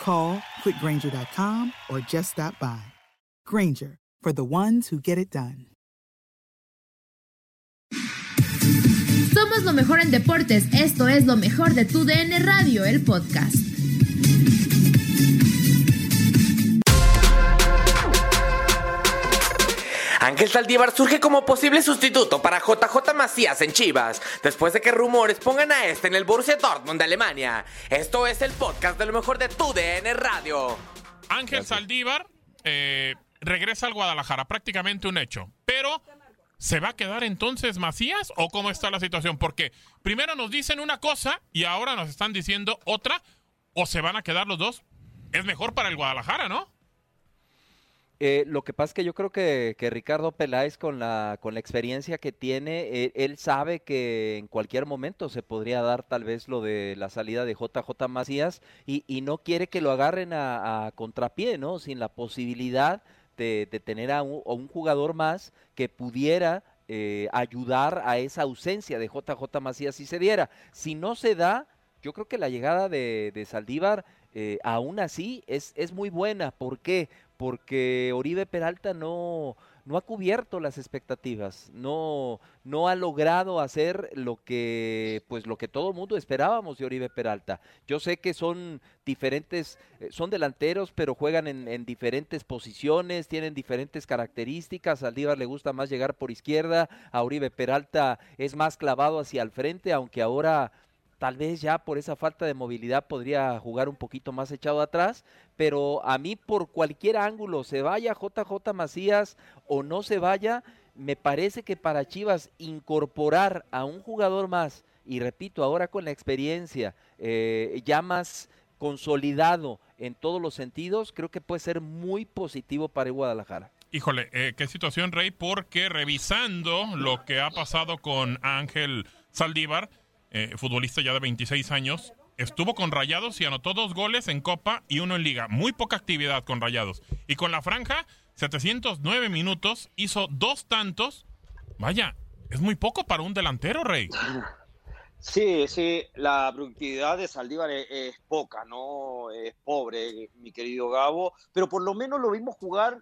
Call quickgranger.com or just stop by. Granger, for the ones who get it done. Somos lo mejor en deportes. Esto es lo mejor de tu DN Radio, el podcast. Ángel Saldívar surge como posible sustituto para JJ Macías en Chivas, después de que rumores pongan a este en el Borussia Dortmund de Alemania. Esto es el podcast de lo mejor de tu DN Radio. Ángel Saldívar eh, regresa al Guadalajara, prácticamente un hecho. Pero, ¿se va a quedar entonces Macías o cómo está la situación? Porque primero nos dicen una cosa y ahora nos están diciendo otra, o se van a quedar los dos. Es mejor para el Guadalajara, ¿no? Eh, lo que pasa es que yo creo que, que Ricardo Peláez con la, con la experiencia que tiene, él sabe que en cualquier momento se podría dar tal vez lo de la salida de JJ Macías y, y no quiere que lo agarren a, a contrapié, ¿no? Sin la posibilidad de, de tener a un, a un jugador más que pudiera eh, ayudar a esa ausencia de JJ Macías si se diera. Si no se da, yo creo que la llegada de, de Saldívar eh, aún así es, es muy buena. ¿Por qué? Porque Oribe Peralta no, no ha cubierto las expectativas, no, no ha logrado hacer lo que, pues lo que todo mundo esperábamos de Oribe Peralta. Yo sé que son diferentes, eh, son delanteros, pero juegan en, en diferentes posiciones, tienen diferentes características. A Aldívar le gusta más llegar por izquierda, a Oribe Peralta es más clavado hacia el frente, aunque ahora tal vez ya por esa falta de movilidad podría jugar un poquito más echado atrás, pero a mí por cualquier ángulo, se vaya JJ Macías o no se vaya, me parece que para Chivas incorporar a un jugador más, y repito, ahora con la experiencia eh, ya más consolidado en todos los sentidos, creo que puede ser muy positivo para el Guadalajara. Híjole, eh, qué situación, Rey, porque revisando lo que ha pasado con Ángel Saldívar, eh, futbolista ya de 26 años, estuvo con Rayados y anotó dos goles en Copa y uno en Liga. Muy poca actividad con Rayados. Y con la franja, 709 minutos, hizo dos tantos. Vaya, es muy poco para un delantero, Rey. Sí, sí, la productividad de Saldívar es, es, poca, ¿no? Es pobre, mi querido Gabo, pero por lo menos lo vimos jugar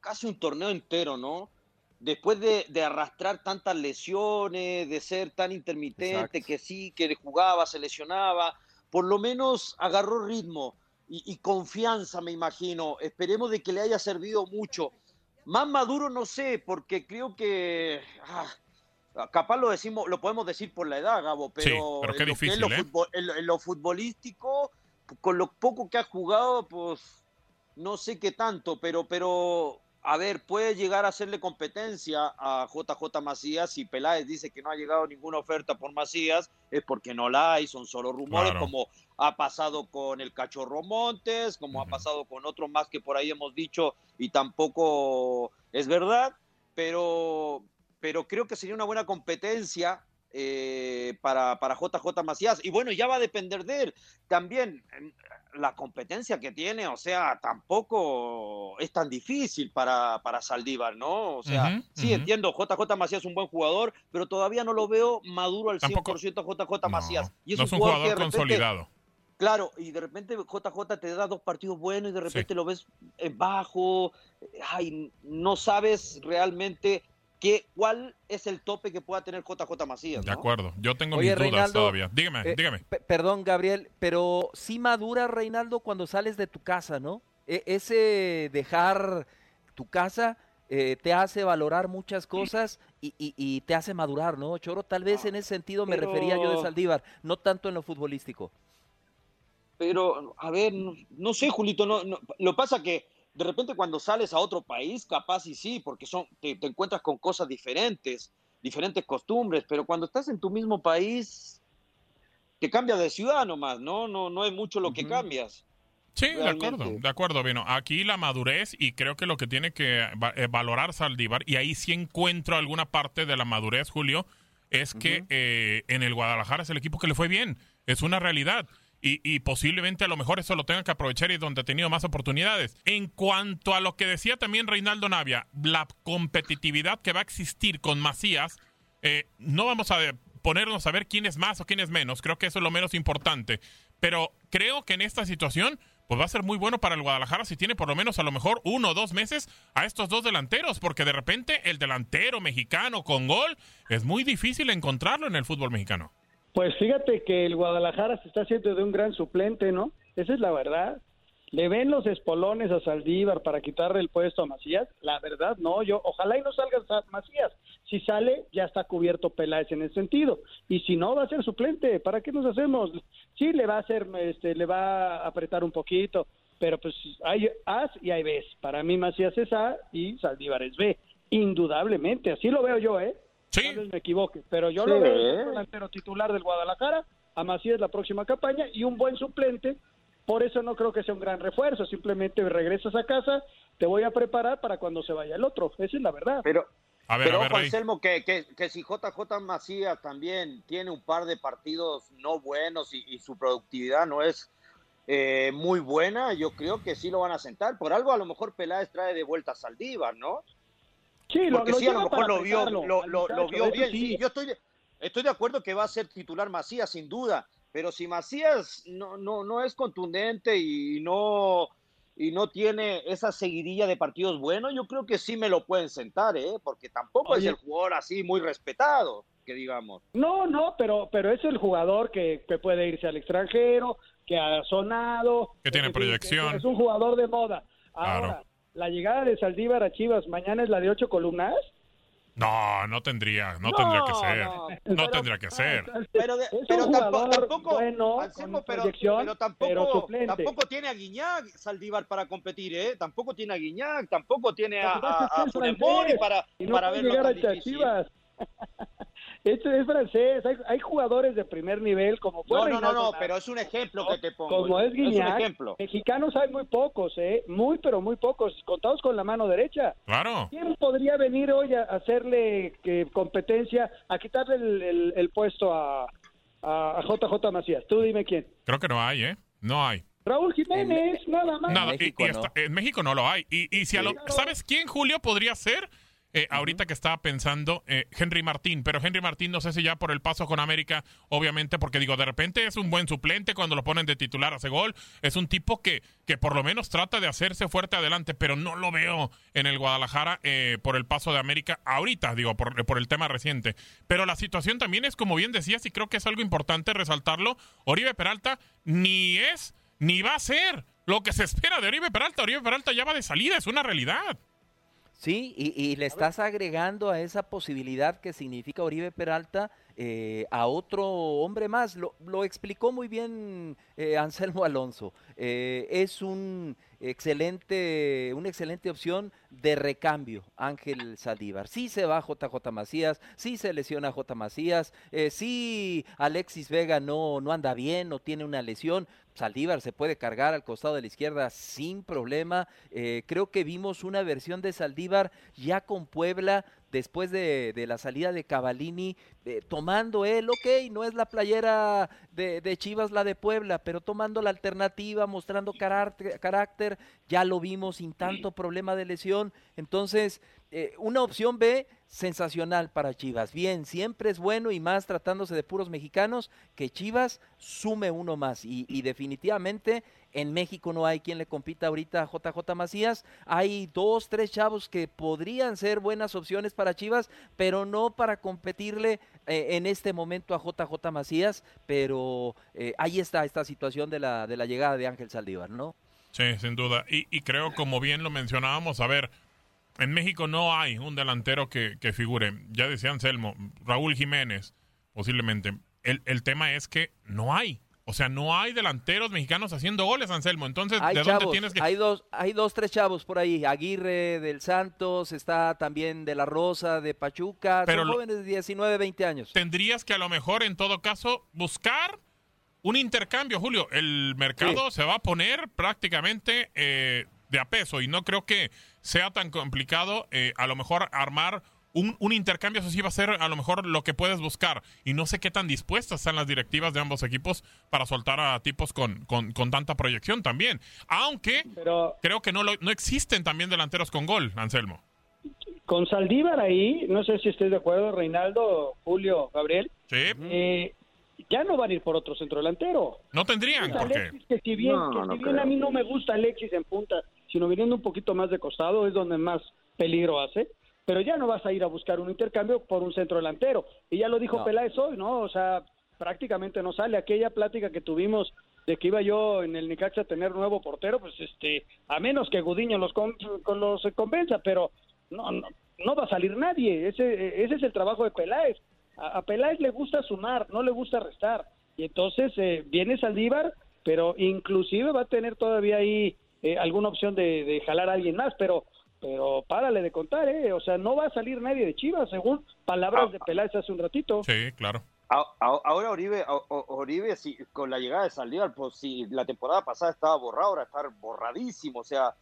casi un torneo entero, ¿no? Después de, de arrastrar tantas lesiones, de ser tan intermitente, Exacto. que sí, que jugaba, se lesionaba, por lo menos agarró ritmo y, y confianza, me imagino. Esperemos de que le haya servido mucho. Más maduro no sé, porque creo que... Ah, capaz lo decimos, lo podemos decir por la edad, Gabo, pero, sí, pero qué en, difícil, lo ¿eh? futbol, en, en, lo futbolístico, con lo poco que ha jugado, pues no sé qué tanto, pero, pero a ver, puede llegar a hacerle competencia a JJ Macías. Si Peláez dice que no ha llegado ninguna oferta por Macías, es porque no la hay, son solo rumores, Claro. como ha pasado con el Cachorro Montes, como ha pasado con otros más que por ahí hemos dicho y tampoco es verdad, pero, pero creo que sería una buena competencia eh, para, para JJ Macías. Y bueno, ya va a depender de él. También la competencia que tiene, o sea, tampoco es tan difícil para, para Saldívar, ¿no? O sea, sí ujú. entiendo, JJ Macías es un buen jugador, pero todavía no lo veo maduro al Tampoco- 100% JJ Macías. Y no es un jugador de repente- consolidado. Claro, y de repente JJ te da dos partidos buenos y de repente lo ves bajo, ay, no sabes realmente qué, cuál es el tope que pueda tener JJ Macías. De ¿no? acuerdo. Yo tengo Oye, mis dudas todavía. Dígame, eh, dígame. pe- perdón, Gabriel, pero sí madura, Reinaldo, cuando sales de tu casa, ¿no? E- ese dejar tu casa eh, te hace valorar muchas cosas y, y- y te hace madurar, ¿no? Choro, tal vez en ese sentido me pero- refería yo de Saldívar, no tanto en lo futbolístico. Pero, a ver, no, no sé, Julito, no, no- lo pasa que de repente cuando sales a otro país, capaz y sí, porque son, te, te encuentras con cosas diferentes, diferentes costumbres, pero cuando estás en tu mismo país, te cambias de ciudad nomás, ¿no? No, no es mucho lo que cambias. Sí, de acuerdo, de acuerdo, Vino. Aquí la madurez y creo que lo que tiene que eh, valorar Saldívar, y ahí sí encuentro alguna parte de la madurez, Julio, es que eh, en el Guadalajara es el equipo que le fue bien, es una realidad. Y, y posiblemente a lo mejor eso lo tengan que aprovechar y donde ha tenido más oportunidades. En cuanto a lo que decía también Reinaldo Navia, la competitividad que va a existir con Macías, eh, no vamos a ponernos a ver quién es más o quién es menos, creo que eso es lo menos importante. Pero creo que en esta situación, pues va a ser muy bueno para el Guadalajara si tiene por lo menos a lo mejor uno o dos meses a estos dos delanteros, porque de repente el delantero mexicano con gol es muy difícil encontrarlo en el fútbol mexicano. Pues fíjate que el Guadalajara se está haciendo de un gran suplente, ¿no? Esa es la verdad. ¿Le ven los espolones a Saldívar para quitarle el puesto a Macías? La verdad, no. Yo, ojalá y no salga Sa- Macías. Si sale, ya está cubierto Peláez en ese sentido. Y si no, va a ser suplente. ¿Para qué nos hacemos? Sí, le va a hacer, este, le va a apretar un poquito. Pero pues hay As y hay Bs. Para mí Macías es A y Saldívar es B. Indudablemente. Así lo veo yo, ¿eh? Tal vez me equivoque, pero yo Sí. lo veo como delantero titular del Guadalajara, a Macías la próxima campaña y un buen suplente. Por eso no creo que sea un gran refuerzo, simplemente regresas a casa, te voy a preparar para cuando se vaya el otro. Esa es la verdad. Pero, A ver, Pero a ver, ojo. Anselmo, que, que, que si JJ Macías también tiene un par de partidos no buenos y, y su productividad no es eh, muy buena, yo creo que sí lo van a sentar. Por algo a lo mejor Peláez trae de vuelta a Saldívar, ¿no? Sí, lo- Porque lo sí, a lo mejor lo vio, lo, lo- lo vio bien. sí. Sí, yo estoy de, estoy de acuerdo que va a ser titular Macías, sin duda. Pero si Macías no, no, no es contundente y no, y no tiene esa seguidilla de partidos buenos, yo creo que sí me lo pueden sentar, ¿eh? Porque tampoco Oye. es el jugador así muy respetado, que digamos. No, no, pero, pero es el jugador que, que puede irse al extranjero, que ha sonado. Que tiene es proyección. Es un jugador de moda. Ahora, Claro. La llegada de Saldívar a Chivas mañana es la de ocho columnas. No, no tendría, no, No, tendría que ser. no. No, Pero- tendría que ser. Pero, de- pero tampoco, tampoco, bueno, Anselmo, con pero, pero tampoco, pero tampoco tiene a Guiñac Saldívar para competir, ¿eh? Tampoco tiene a Guiñac, tampoco tiene a, a, a para, y no para verlo tan difícil. Chivas. Este es francés, hay, hay jugadores de primer nivel como fue No, no, no, no, pero es un ejemplo que te pongo. como es un Guiñac, ejemplo. mexicanos hay muy pocos, ¿eh? muy pero muy pocos, contados con la mano derecha. Claro. ¿Quién podría venir hoy a hacerle que, competencia, a quitarle el, el- el puesto a, a, a JJ Macías? Tú dime quién. Creo que no hay, ¿eh? No hay. Raúl Jiménez, nada más. Nada, y- y hasta- en México no lo hay. Y, y si a lo- ¿Sabes quién, Julio, podría ser? Eh, ahorita que estaba pensando, eh, Henry Martín, pero Henry Martín no sé si ya por el paso con América, obviamente, porque digo, de repente es un buen suplente cuando lo ponen de titular, hace gol, es un tipo que, que por lo menos trata de hacerse fuerte adelante, pero no lo veo en el Guadalajara eh, por el paso de América ahorita, digo, por, por el tema reciente. Pero la situación también es, como bien decías, y creo que es algo importante resaltarlo, Oribe Peralta ni es ni va a ser lo que se espera de Oribe Peralta. Oribe Peralta ya va de salida, es una realidad. Sí, y, y le estás agregando a esa posibilidad que significa Oribe Peralta eh, a otro hombre más. Lo, lo explicó muy bien eh, Anselmo Alonso. Eh, es un excelente, una excelente opción de recambio, Ángel Saldívar. Sí se va JJ Macías, sí se lesiona J. Macías, eh, sí Alexis Vega no, no anda bien, no tiene una lesión, Saldívar se puede cargar al costado de la izquierda sin problema. Eh, creo que vimos una versión de Saldívar ya con Puebla después de, la salida de Cavalini, eh, tomando él, ok, no es la playera de, Chivas la de Puebla, pero tomando la alternativa, mostrando carácter, carácter ya lo vimos sin tanto problema de lesión. Entonces, eh, una opción B sensacional para Chivas. Bien, siempre es bueno y más tratándose de puros mexicanos que Chivas sume uno más. Y, definitivamente en México no hay quien le compita ahorita a JJ Macías. Hay dos, tres chavos que podrían ser buenas opciones para Chivas, pero no para competirle eh, en este momento a JJ Macías. Pero eh, ahí está esta situación de la, de la llegada de Ángel Saldívar, ¿no? Sí, sin duda. Y, y creo, como bien lo mencionábamos, a ver en México no hay un delantero que, figure. Ya decía Anselmo, Raúl Jiménez, posiblemente. El, el, tema es que no hay. O sea, no hay delanteros mexicanos haciendo goles, Anselmo. Entonces, ¿de dónde tienes que...? Hay dos, hay dos, tres chavos por ahí. Aguirre del Santos, está también de La Rosa, de Pachuca. Pero Son jóvenes de 19, 20 años. Tendrías que a lo mejor, en todo caso, buscar un intercambio, Julio. El mercado se va a poner prácticamente eh, de a peso y no creo que sea tan complicado eh, a lo mejor armar un, un, intercambio, eso sí va a ser a lo mejor lo que puedes buscar. Y no sé qué tan dispuestas están las directivas de ambos equipos para soltar a tipos con, con, tanta proyección también. Aunque creo que no, no existen también delanteros con gol, Anselmo. Con Saldívar ahí, no sé si estés de acuerdo, Reinaldo, Julio, Gabriel. Sí. Eh, ya no van a ir por otro centro delantero. No tendrían, ¿por Que si bien, que si bien a mí no me gusta Alexis en punta, sino viniendo un poquito más de costado, es donde más peligro hace. Pero ya no vas a ir a buscar un intercambio por un centro delantero. Y ya lo dijo Peláez hoy, ¿no? O sea, prácticamente no sale. Aquella plática que tuvimos de que iba yo en el Nicaxa a tener nuevo portero, pues este, a menos que Gudiño los, con, los convenza, pero no, no, no va a salir nadie. Ese, ese es el trabajo de Peláez. A, Peláez le gusta sumar, no le gusta restar. Y entonces eh, viene Saldívar, pero inclusive va a tener todavía ahí eh, alguna opción de, jalar a alguien más, pero pero párale de contar, ¿eh? O sea, no va a salir nadie de Chivas, según palabras de Peláez hace un ratito. Sí, claro. Ahora Oribe, Oribe si, con la llegada de Saldívar, pues si la temporada pasada estaba borrado, ahora está borradísimo. O sea,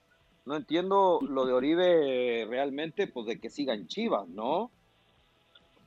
no entiendo lo de Oribe realmente, pues de que sigan Chivas, ¿no?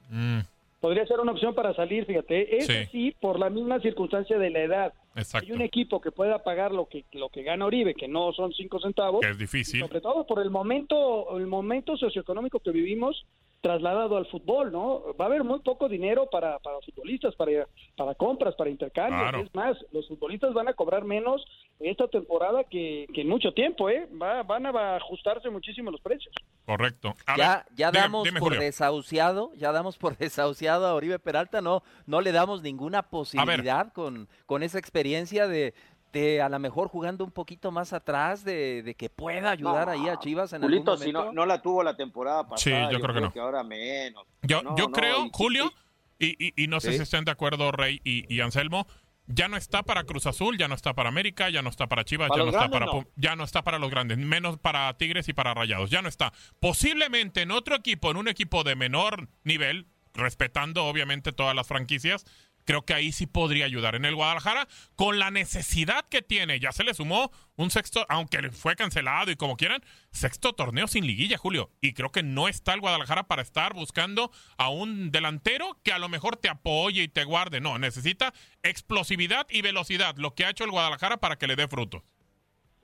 Mm podría ser una opción para salir, fíjate. Es sí. por la misma circunstancia de la edad. Exacto. Hay un equipo que pueda pagar lo que lo que gana Oribe, que no son cinco centavos. Que es difícil. Sobre todo por el momento, el momento socioeconómico que vivimos trasladado al fútbol, ¿no? Va a haber muy poco dinero para, para futbolistas, para, para compras, para intercambios. Es más, los futbolistas van a cobrar menos esta temporada que, que en mucho tiempo, ¿eh? Va, van a ajustarse muchísimo los precios. Correcto. ya ya damos por desahuciado, ya damos por desahuciado a Oribe Peralta, no, no le damos ninguna posibilidad con, con esa experiencia de, de a lo mejor jugando un poquito más atrás, de, que pueda ayudar ahí a Chivas en algún momento. si no, no la tuvo la temporada pasada. Sí, yo, creo, que no. ahora menos. Yo, yo creo, Julio, y, y, no sé si estén de acuerdo Rey y, Anselmo, ya no está para Cruz Azul, ya no está para América, ya no está para Chivas, ya no está para ya no está para los grandes, menos para Tigres y para Rayados, ya no está. Posiblemente en otro equipo, en un equipo de menor nivel, respetando obviamente todas las franquicias, creo que ahí sí podría ayudar. En el Guadalajara, con la necesidad que tiene, ya se le sumó un sexto, aunque fue cancelado y como quieran, sexto torneo sin liguilla, Julio. Y creo que no está el Guadalajara para estar buscando a un delantero que a lo mejor te apoye y te guarde. No, necesita explosividad y velocidad, lo que ha hecho el Guadalajara para que le dé frutos.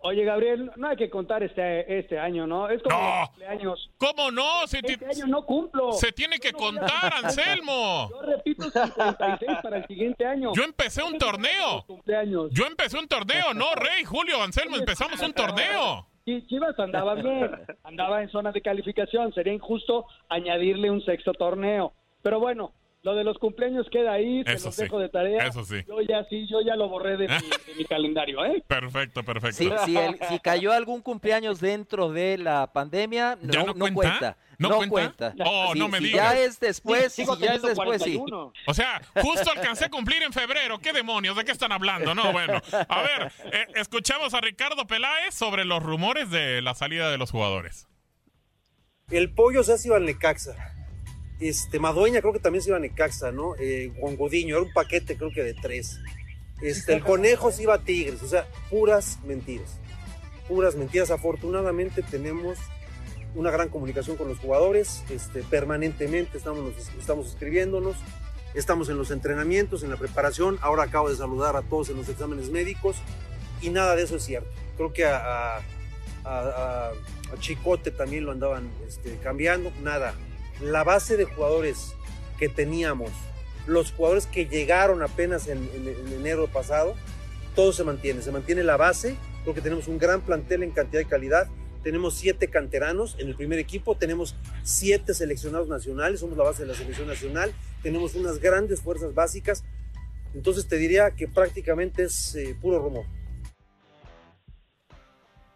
Oye, Gabriel, no hay que contar este, este año, ¿no? Es como no. cumpleaños. ¿Cómo no? Se este año no cumplo. Se tiene que contar, Anselmo. Yo repito 56 para el siguiente año. Yo empecé un torneo. Yo empecé un torneo, no, Rey, Julio, Anselmo, empezamos un torneo. Sí, Chivas andaba bien, andaba en zona de calificación. Sería injusto añadirle un sexto torneo. Pero bueno, lo de los cumpleaños queda ahí, se los dejo de tarea. Eso sí. Yo ya sí, yo ya lo borré de mi, calendario, ¿eh? Perfecto, perfecto. si, cayó algún cumpleaños dentro de la pandemia, no, no, cuenta. ¿No, No cuenta? cuenta. Oh, Si- no me si digas. ya es después, Sí, sigo si ya es teniendo después, sí. 41. O sea, justo alcancé a cumplir en febrero. ¿Qué demonios? ¿De qué están hablando? No, bueno. A ver, eh, escuchamos a Ricardo Peláez sobre los rumores de la salida de los jugadores. El pollo se iba al Necaxa. Este, Madueña creo que también se iba a Necaxa, ¿no? Eh, Juan Gudiño, era un paquete creo que de tres. Este, el conejo se iba a Tigres, o sea, puras mentiras. Puras mentiras. Afortunadamente tenemos una gran comunicación con los jugadores, este, permanentemente estamos, estamos escribiéndonos, estamos en los entrenamientos, en la preparación, ahora acabo de saludar a todos en los exámenes médicos y nada de eso es cierto. Creo que a, a- a- a Chicote también lo andaban este, cambiando, nada. La base de jugadores que teníamos, los jugadores que llegaron apenas en, en- en enero pasado, todo se mantiene, se mantiene la base, creo que tenemos un gran plantel en cantidad y calidad, tenemos siete canteranos en el primer equipo, tenemos siete seleccionados nacionales, somos la base de la selección nacional, tenemos unas grandes fuerzas básicas, entonces te diría que prácticamente es eh, puro rumor.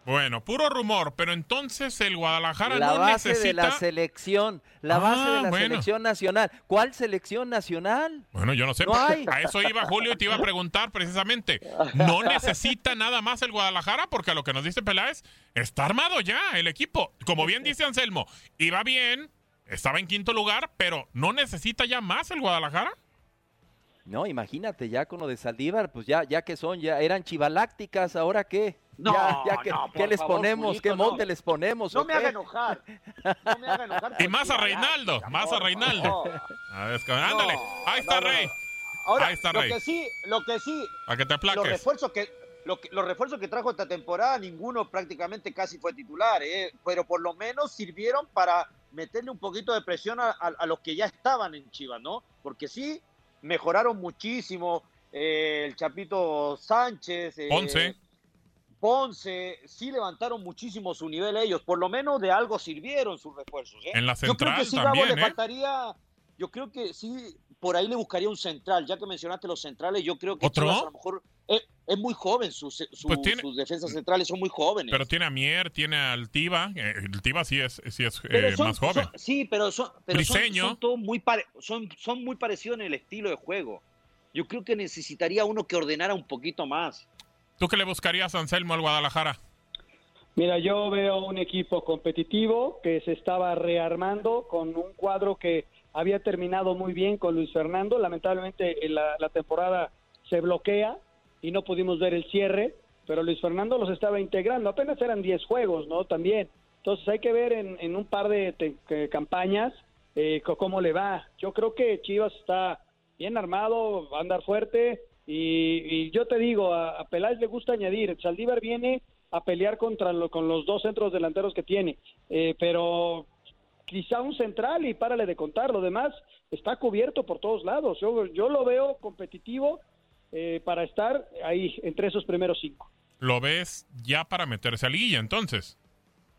Bueno, puro rumor, pero entonces el Guadalajara La no base necesita... de la selección, la base Ah, de la bueno. selección nacional. ¿Cuál selección nacional? Bueno, yo no sé. No hay. A eso iba Julio y te iba a preguntar precisamente. ¿No necesita nada más el Guadalajara? Porque a lo que nos dice Peláez, está armado ya el equipo. Como bien dice Anselmo, iba bien, estaba en quinto lugar, pero ¿no necesita ya más el Guadalajara? No, imagínate, ya con lo de Saldívar, pues ya, ya que son, ya eran chivalácticas, ¿ahora qué? No, ya, ya que, no, ¿qué les favor, ponemos? Julito, ¿Qué no. monte les ponemos? No me haga enojar. No me haga enojar. Y más a Reinaldo, más a Reinaldo. A ver, es que- ándale, No, ahí está Rey, no. Ahora, Ahí está lo Rey. que sí, lo que sí, para que te los aplaques. refuerzos que, lo que- los refuerzos que trajo esta temporada, ninguno prácticamente casi fue titular, ¿eh? pero por lo menos sirvieron para meterle un poquito de presión a, a- a los que ya estaban en Chivas, ¿no? Porque sí, mejoraron muchísimo. eh, el Chapito Sánchez, eh, Ponce. Ponce, sí levantaron muchísimo su nivel ellos, por lo menos de algo sirvieron sus refuerzos. ¿eh? En la Yo creo central que sí, Gabo, también, le faltaría, yo creo que sí, por ahí le buscaría un central, ya que mencionaste los centrales, yo creo que ¿Otro? Chivas a lo mejor es, muy joven, sus, su- Pues tiene- sus defensas centrales son muy jóvenes. Pero tiene a Mier, tiene al Tiva. eh, el Tiva sí es, sí es eh, son- más joven. son- sí, pero son, pero son, todos muy pare- son, son muy parecidos en el estilo de juego. Yo creo que necesitaría uno que ordenara un poquito más. ¿Tú qué le buscarías, Anselmo, al Guadalajara? Mira, yo veo un equipo competitivo que se estaba rearmando con un cuadro que había terminado muy bien con Luis Fernando. Lamentablemente en la, la temporada se bloquea y no pudimos ver el cierre, pero Luis Fernando los estaba integrando. Apenas eran 10 juegos, ¿no? También. Entonces hay que ver en, en un par de campañas eh, cómo le va. Yo creo que Chivas está bien armado, va a andar fuerte y, y yo te digo, a, a Peláez le gusta añadir, Saldívar viene a pelear contra lo- con los dos centros delanteros que tiene, eh, pero quizá un central y párale de contar, lo demás está cubierto por todos lados, yo, yo lo veo competitivo eh, para estar ahí entre esos primeros cinco. ¿Lo ves ya para meterse a liguilla, entonces?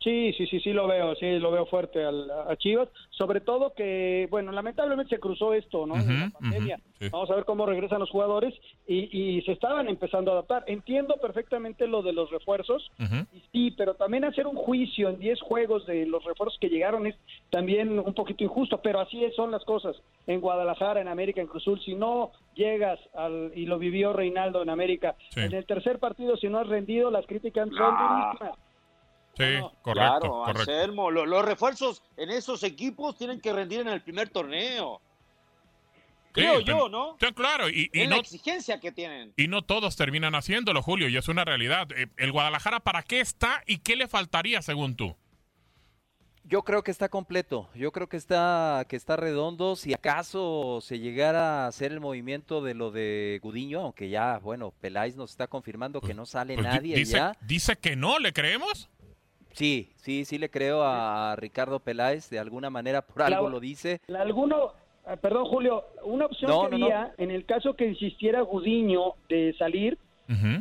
Sí, sí, sí, sí lo veo, sí lo veo fuerte al- a Chivas, sobre todo que, bueno, lamentablemente se cruzó esto, ¿no? de la pandemia. sí. Vamos a ver cómo regresan los jugadores y, y se estaban empezando a adaptar. Entiendo perfectamente lo de los refuerzos, y sí, pero también hacer un juicio en 10 juegos de los refuerzos que llegaron es también un poquito injusto, pero así son las cosas. En Guadalajara, en América, en Cruzul, si no llegas al, y lo vivió Reinaldo en América, Sí. en el tercer partido, si no has rendido, las críticas son Ah. durísimas. Sí, No, correcto, claro, correcto. Anselmo, lo- los refuerzos en esos equipos tienen que rendir en el primer torneo. Creo Sí, yo, ¿no? sí, claro, y, y es no, la exigencia que tienen. y no todos terminan haciéndolo, Julio, y es una realidad. Eh, ¿El Guadalajara para qué está y qué le faltaría, según tú? Yo creo que está completo, yo creo que está, que está redondo. Si acaso se llegara a hacer el movimiento de lo de Gudiño, aunque ya, bueno, Peláez nos está confirmando que no sale Pues di- nadie dice, ya. dice que no, ¿le creemos? Sí, sí, sí le creo a Ricardo Peláez, de alguna manera por algo lo dice. La- Alguno, ah, perdón Julio, una opción No, que no, no. había en el caso que insistiera Gudiño de salir,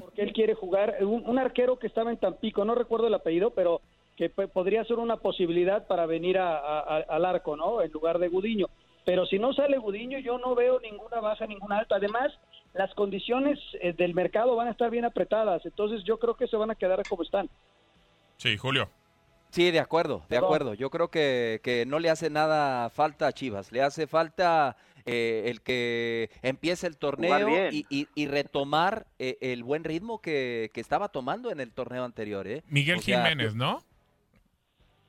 porque él quiere jugar, un, un arquero que estaba en Tampico, no recuerdo el apellido, pero que podría ser una posibilidad para venir a- a- a- al arco, ¿no? En lugar de Gudiño. Pero si no sale Gudiño, yo no veo ninguna baja, ninguna alta. Además, las condiciones eh, del mercado van a estar bien apretadas, entonces yo creo que se van a quedar como están. Sí, Julio. Sí, de acuerdo, de acuerdo. Yo creo que, que no le hace nada falta a Chivas. Le hace falta eh, el que empiece el torneo y, y- y retomar eh, el buen ritmo que, que estaba tomando en el torneo anterior. ¿eh? Miguel O sea, Jiménez, ¿no?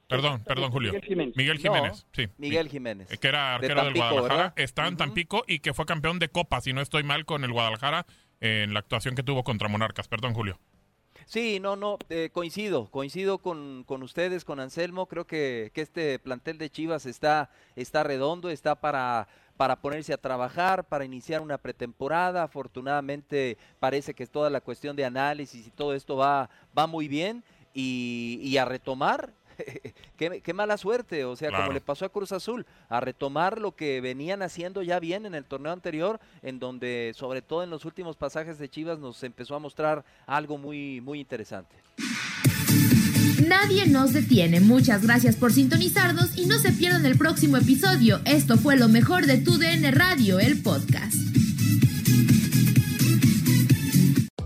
Perdón, perdón, Julio. Miguel Jiménez. Miguel No, Jiménez, sí. Miguel Jiménez. Que era De arquero del Guadalajara. ¿verdad? Está en. Tampico y que fue campeón de Copa, si no estoy mal, con el Guadalajara en la actuación que tuvo contra Monarcas. Perdón, Julio. Sí, no, no, eh, coincido, coincido con, con ustedes, con Anselmo. Creo que, que este plantel de Chivas está, está redondo, está para, para ponerse a trabajar, para iniciar una pretemporada. Afortunadamente parece que toda la cuestión de análisis y todo esto va, va muy bien y, y a retomar. qué, qué mala suerte, o sea, Claro. como le pasó a Cruz Azul, a retomar lo que venían haciendo ya bien en el torneo anterior, en donde sobre todo en los últimos pasajes de Chivas nos empezó a mostrar algo muy, muy interesante. Nadie nos detiene. Muchas gracias por sintonizarnos y no se pierdan el próximo episodio. Esto fue lo mejor de tu DN Radio, el podcast.